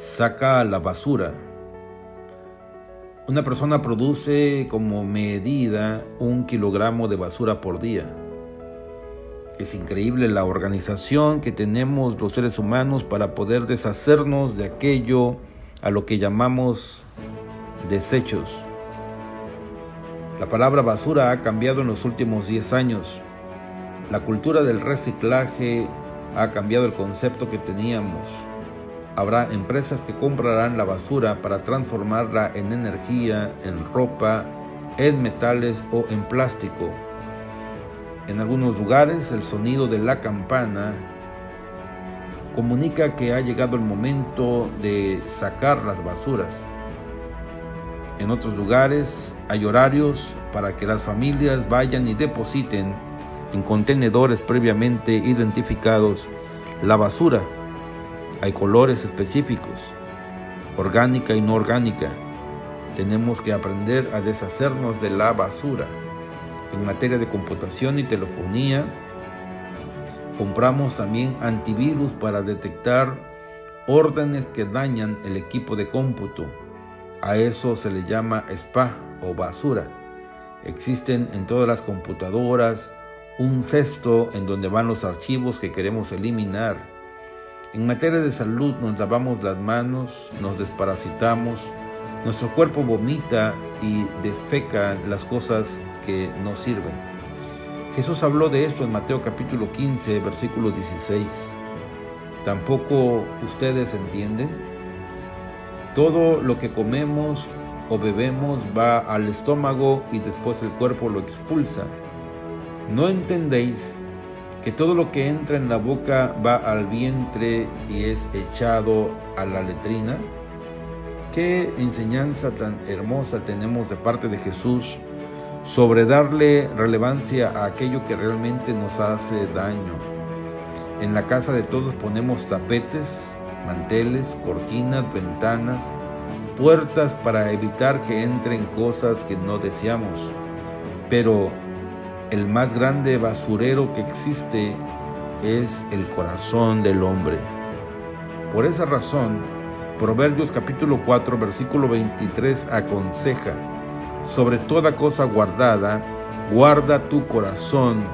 saca la basura. Una persona produce como medida un kilogramo de basura por día. Es increíble la organización que tenemos los seres humanos para poder deshacernos de aquello a lo que llamamos desechos. La palabra basura ha cambiado en los últimos 10 años. La cultura del reciclaje ha cambiado el concepto que teníamos. Habrá empresas que comprarán la basura para transformarla en energía, en ropa, en metales o en plástico. En algunos lugares el sonido de la campana comunica que ha llegado el momento de sacar las basuras. En otros lugares hay horarios para que las familias vayan y depositen en contenedores previamente identificados la basura. Hay colores específicos, orgánica y no orgánica. Tenemos que aprender a deshacernos de la basura. En materia de computación y telefonía, compramos también antivirus para detectar órdenes que dañan el equipo de cómputo a eso se le llama spa o basura. Existen en todas las computadoras un cesto en donde van los archivos que queremos eliminar. En materia de salud nos lavamos las manos, nos desparasitamos, nuestro cuerpo vomita y defeca las cosas que no sirven. Jesús habló de esto en Mateo capítulo 15, versículo 16. ¿Tampoco ustedes entienden? Todo lo que comemos o bebemos va al estómago y después el cuerpo lo expulsa. ¿No entendéis que todo lo que entra en la boca va al vientre y es echado a la letrina? ¿Qué enseñanza tan hermosa tenemos de parte de Jesús sobre darle relevancia a aquello que realmente nos hace daño? En la casa de todos ponemos tapetes, manteles, cortinas, ventanas, puertas para evitar que entren cosas que no deseamos. Pero el más grande basurero que existe es el corazón del hombre. Por esa razón, Proverbios capítulo 4 versículo 23 aconseja, sobre toda cosa guardada, guarda tu corazón,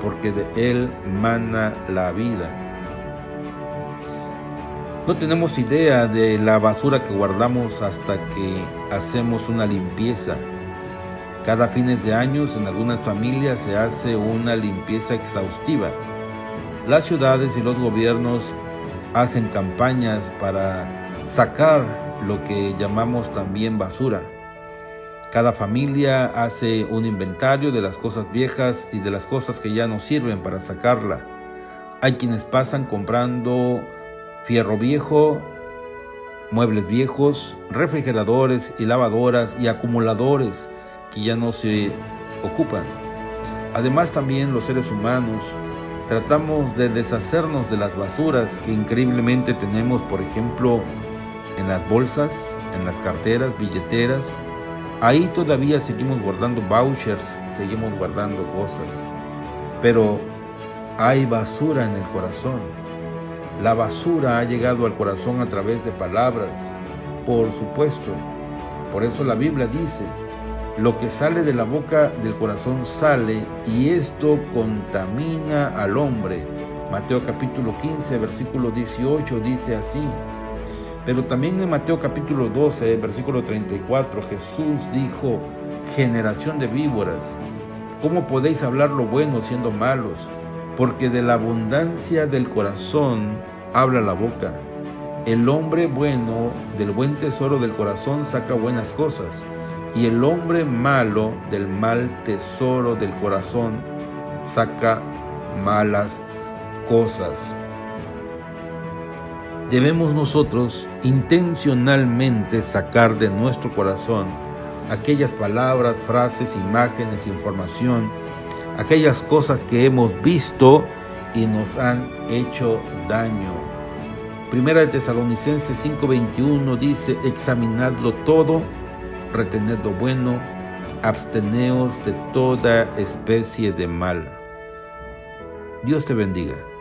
porque de él mana la vida. No tenemos idea de la basura que guardamos hasta que hacemos una limpieza. Cada fines de años en algunas familias se hace una limpieza exhaustiva. Las ciudades y los gobiernos hacen campañas para sacar lo que llamamos también basura. Cada familia hace un inventario de las cosas viejas y de las cosas que ya no sirven para sacarla. Hay quienes pasan comprando fierro viejo, muebles viejos, refrigeradores y lavadoras y acumuladores que ya no se ocupan. Además también los seres humanos tratamos de deshacernos de las basuras que increíblemente tenemos, por ejemplo, en las bolsas, en las carteras, billeteras. Ahí todavía seguimos guardando vouchers, seguimos guardando cosas. Pero hay basura en el corazón la basura ha llegado al corazón a través de palabras, por supuesto. Por eso la Biblia dice, lo que sale de la boca del corazón sale y esto contamina al hombre. Mateo capítulo 15, versículo 18 dice así. Pero también en Mateo capítulo 12, versículo 34, Jesús dijo, generación de víboras, ¿cómo podéis hablar lo bueno siendo malos? porque de la abundancia del corazón habla la boca. El hombre bueno del buen tesoro del corazón saca buenas cosas, y el hombre malo del mal tesoro del corazón saca malas cosas. Debemos nosotros intencionalmente sacar de nuestro corazón aquellas palabras, frases, imágenes, información, aquellas cosas que hemos visto y nos han hecho daño. Primera de Tesalonicenses 5:21 dice, examinadlo todo, retened lo bueno, absteneos de toda especie de mal. Dios te bendiga.